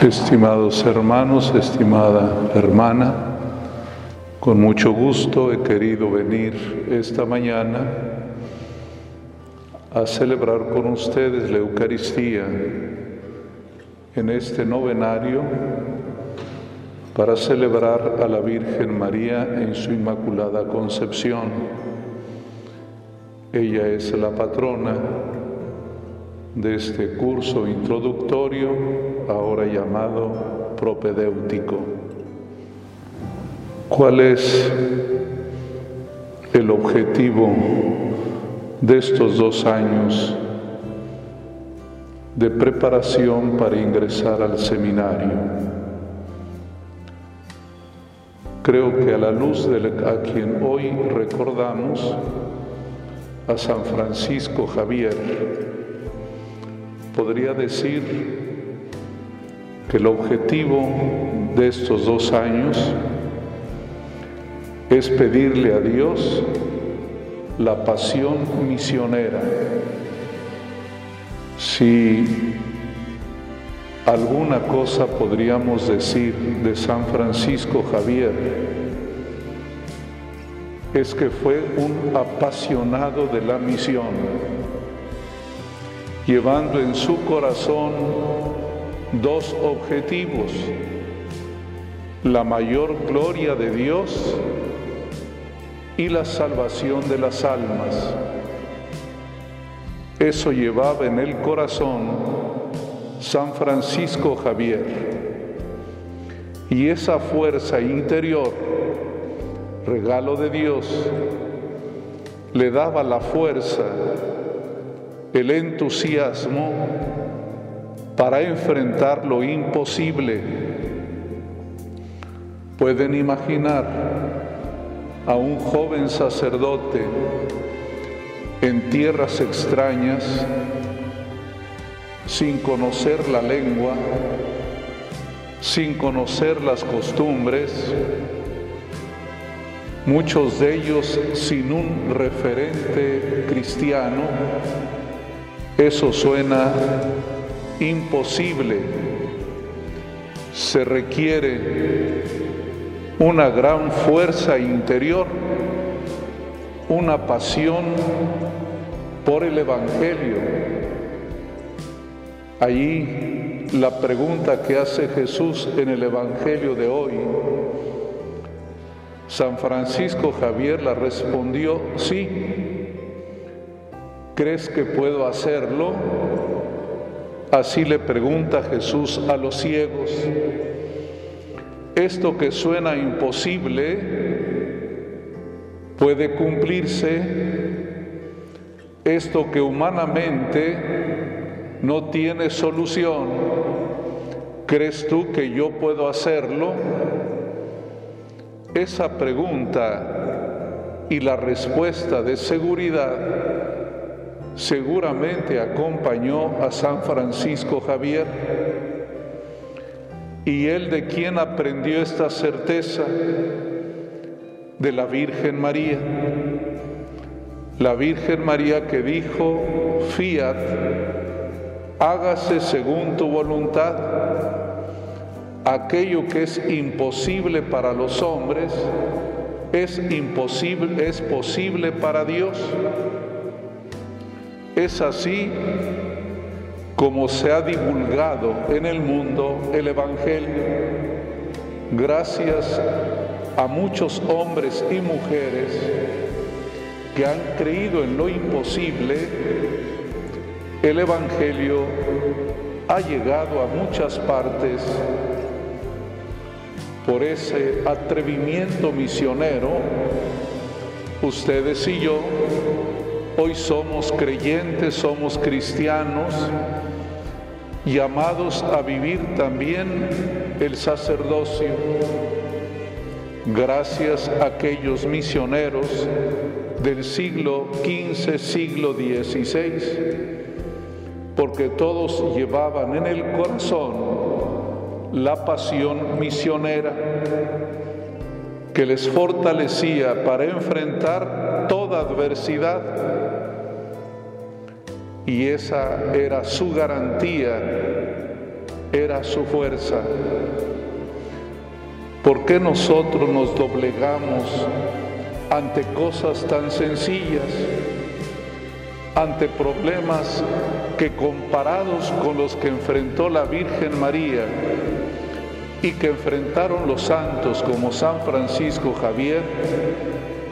Estimados hermanos, estimada hermana, con mucho gusto he querido venir esta mañana a celebrar con ustedes la Eucaristía en este novenario para celebrar a la Virgen María en su Inmaculada Concepción. Ella es la patrona de este curso introductorio, ahora llamado propedéutico. ¿Cuál es el objetivo de estos dos años de preparación para ingresar al seminario? Creo que a la luz de a quien hoy recordamos, a San Francisco Javier, podría decir que el objetivo de estos dos años es pedirle a Dios la pasión misionera. Si alguna cosa podríamos decir de San Francisco Javier, es que fue un apasionado de la misión llevando en su corazón dos objetivos, la mayor gloria de Dios y la salvación de las almas. Eso llevaba en el corazón San Francisco Javier. Y esa fuerza interior, regalo de Dios, le daba la fuerza el entusiasmo para enfrentar lo imposible. Pueden imaginar a un joven sacerdote en tierras extrañas, sin conocer la lengua, sin conocer las costumbres, muchos de ellos sin un referente cristiano, eso suena imposible. Se requiere una gran fuerza interior, una pasión por el Evangelio. Allí la pregunta que hace Jesús en el Evangelio de hoy, San Francisco Javier la respondió, sí, ¿Crees que puedo hacerlo? Así le pregunta Jesús a los ciegos. Esto que suena imposible puede cumplirse. Esto que humanamente no tiene solución. ¿Crees tú que yo puedo hacerlo? Esa pregunta y la respuesta de seguridad seguramente acompañó a San Francisco Javier y él de quien aprendió esta certeza de la Virgen María. La Virgen María que dijo, fiat, hágase según tu voluntad. Aquello que es imposible para los hombres es imposible, es posible para Dios. Es así como se ha divulgado en el mundo el Evangelio, gracias a muchos hombres y mujeres que han creído en lo imposible, el Evangelio ha llegado a muchas partes por ese atrevimiento misionero, ustedes y yo Hoy somos creyentes, somos cristianos, llamados a vivir también el sacerdocio. Gracias a aquellos misioneros del siglo XV, siglo XVI, porque todos llevaban en el corazón la pasión misionera que les fortalecía para enfrentar toda adversidad y esa era su garantía era su fuerza. ¿Por qué nosotros nos doblegamos ante cosas tan sencillas, ante problemas que comparados con los que enfrentó la Virgen María y que enfrentaron los santos como San Francisco Javier,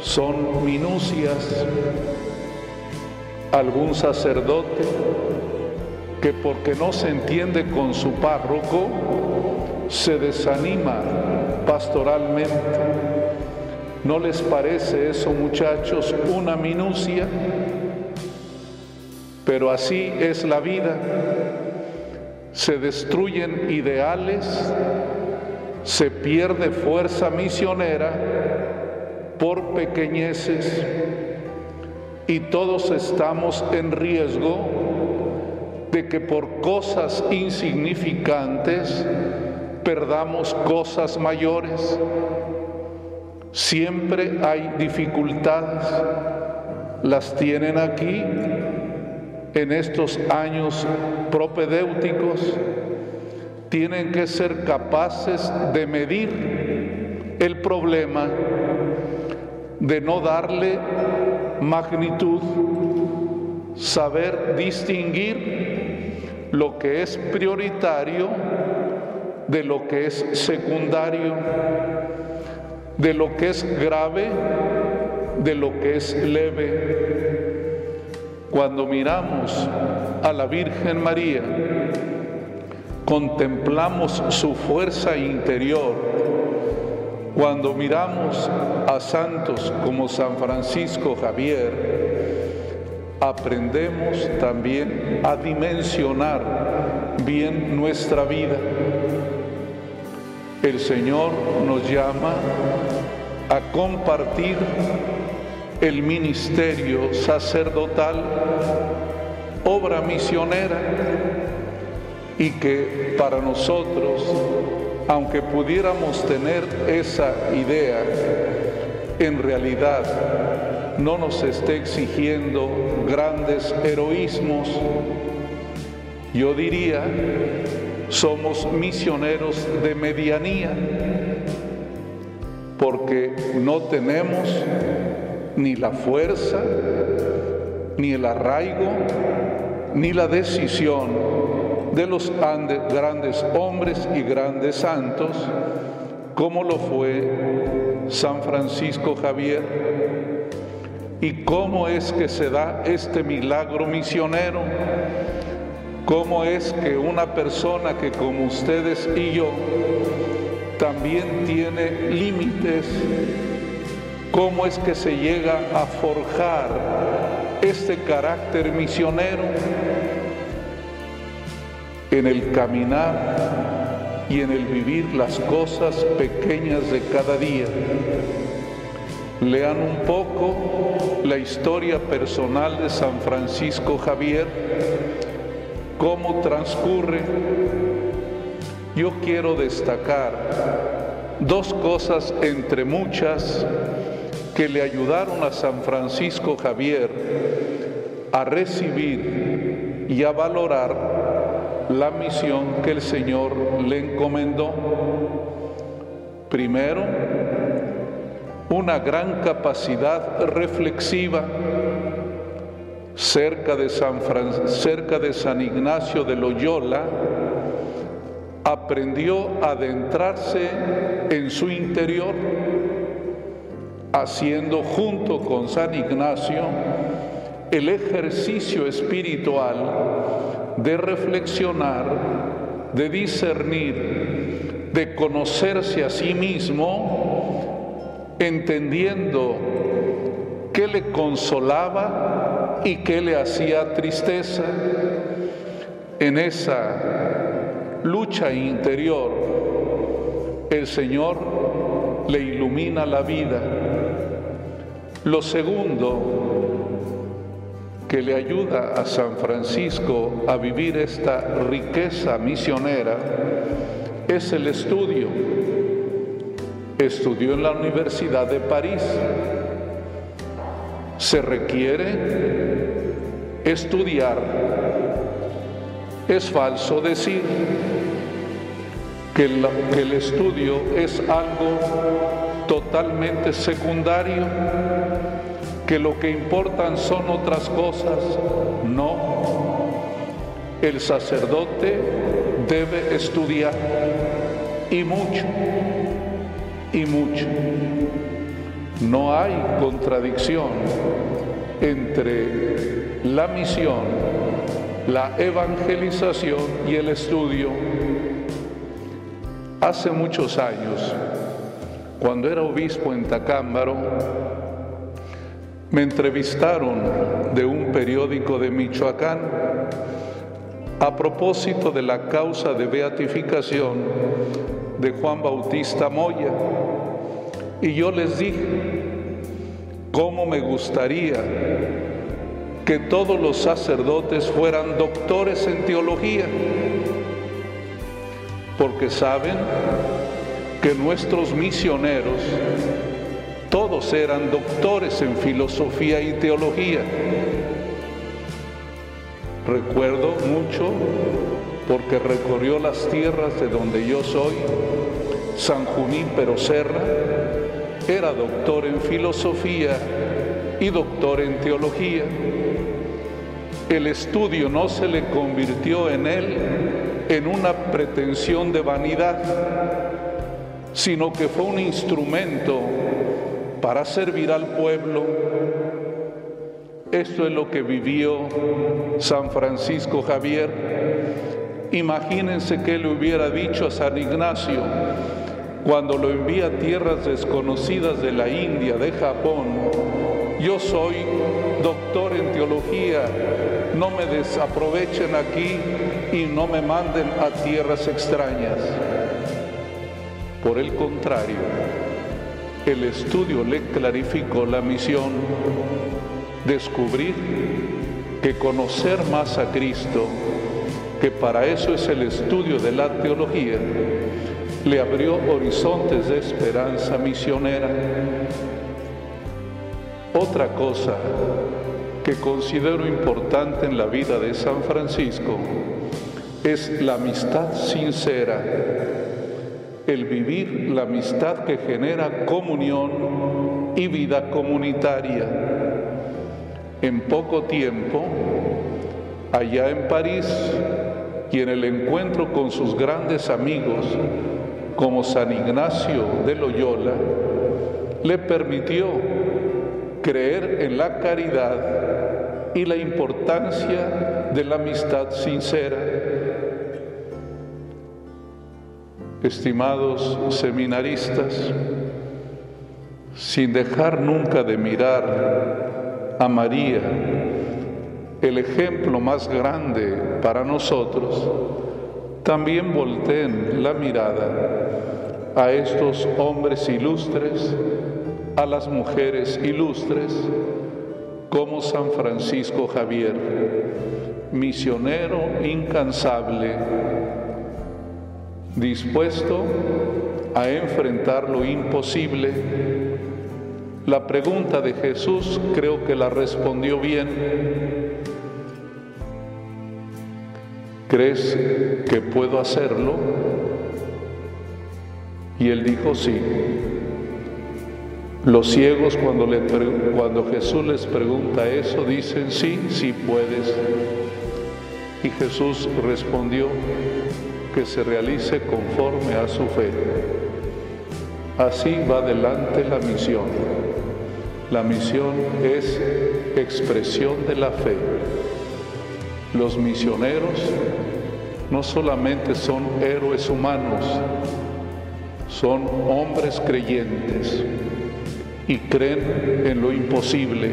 son minucias? Algún sacerdote que porque no se entiende con su párroco, se desanima pastoralmente ¿No les parece eso, muchachos, una minucia? Pero así es la vida. Se destruyen ideales, se pierde fuerza misionera por pequeñeces y todos estamos en riesgo de que por cosas insignificantes perdamos cosas mayores. Siempre hay dificultades, las tienen aquí en estos años propedéuticos, tienen que ser capaces de medir el problema, de no darle magnitud, saber distinguir lo que es prioritario de lo que es secundario de lo que es grave, de lo que es leve. Cuando miramos a la Virgen María, contemplamos su fuerza interior. Cuando miramos a santos como San Francisco Javier, aprendemos también a dimensionar bien nuestra vida. El Señor nos llama a compartir el ministerio sacerdotal, obra misionera, y que para nosotros, aunque pudiéramos tener esa idea, en realidad no nos esté exigiendo grandes heroísmos, yo diría somos misioneros de medianía, porque no tenemos ni la fuerza, ni el arraigo, ni la decisión de los grandes hombres y grandes santos, como lo fue San Francisco Javier. ¿Y cómo es que se da este milagro misionero? ¿Cómo es que una persona que como ustedes y yo también tiene límites, cómo es que se llega a forjar este carácter misionero en el caminar y en el vivir las cosas pequeñas de cada día? Lean un poco la historia personal de San Francisco Javier cómo transcurre, yo quiero destacar dos cosas entre muchas que le ayudaron a San Francisco Javier a recibir y a valorar la misión que el Señor le encomendó. Primero, una gran capacidad reflexiva cerca de San, de San Ignacio de Loyola, aprendió a adentrarse en su interior, haciendo junto con San Ignacio el ejercicio espiritual de reflexionar, de discernir, de conocerse a sí mismo, entendiendo qué le consolaba y qué le hacía tristeza en esa lucha interior. El Señor le ilumina la vida. Lo segundo que le ayuda a San Francisco a vivir esta riqueza misionera es el estudio. Estudió en la Universidad de París se requiere estudiar. Es falso decir que el, estudio es algo totalmente secundario, que lo que importan son otras cosas. No, el sacerdote debe estudiar y mucho, y mucho. No hay contradicción entre la misión, la evangelización y el estudio. Hace muchos años, cuando era obispo en Tacámbaro, me entrevistaron de un periódico de Michoacán a propósito de la causa de beatificación de Juan Bautista Moya. Y yo les dije, ¿cómo me gustaría que todos los sacerdotes fueran doctores en teología? Porque saben que nuestros misioneros todos eran doctores en filosofía y teología. Recuerdo mucho porque recorrió las tierras de donde yo soy, San Junípero Serra, era doctor en filosofía y doctor en teología. El estudio no se le convirtió en él en una pretensión de vanidad, sino que fue un instrumento para servir al pueblo esto es lo que vivió San Francisco Javier. Imagínense que le hubiera dicho a San Ignacio cuando lo envía a tierras desconocidas de la India, de Japón. Yo soy doctor en teología, no me desaprovechen aquí y no me manden a tierras extrañas. Por el contrario, el estudio le clarificó la misión descubrir que conocer más a Cristo, que para eso es el estudio de la teología, le abrió horizontes de esperanza misionera. Otra cosa que considero importante en la vida de San Francisco es la amistad sincera, el vivir la amistad que genera comunión y vida comunitaria en poco tiempo, allá en París, y en el encuentro con sus grandes amigos, como San Ignacio de Loyola, le permitió creer en la caridad y la importancia de la amistad sincera. Estimados seminaristas, sin dejar nunca de mirar a María, el ejemplo más grande para nosotros, también volteen la mirada a estos hombres ilustres, a las mujeres ilustres, como San Francisco Javier, misionero incansable, dispuesto a enfrentar lo imposible la pregunta de Jesús creo que la respondió bien. ¿Crees que puedo hacerlo? Y él dijo sí. Los ciegos cuando, le, cuando Jesús les pregunta eso dicen sí, sí puedes. Y Jesús respondió que se realice conforme a su fe. Así va adelante la misión. La misión es expresión de la fe. Los misioneros no solamente son héroes humanos, son hombres creyentes y creen en lo imposible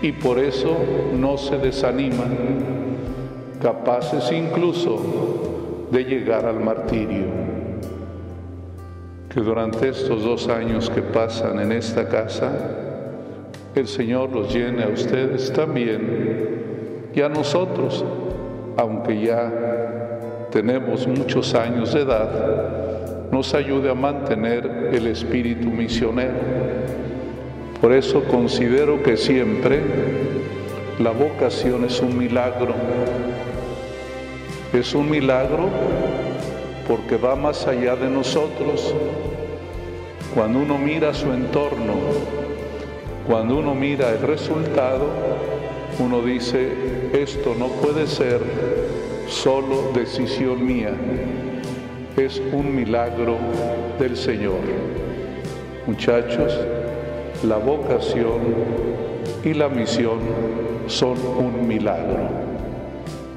y por eso no se desaniman, capaces incluso de llegar al martirio que durante estos dos años que pasan en esta casa, el Señor los llene a ustedes también y a nosotros, aunque ya tenemos muchos años de edad, nos ayude a mantener el espíritu misionero. Por eso considero que siempre la vocación es un milagro. Es un milagro porque va más allá de nosotros. Cuando uno mira su entorno, cuando uno mira el resultado, uno dice, esto no puede ser solo decisión mía, es un milagro del Señor. Muchachos, la vocación y la misión son un milagro.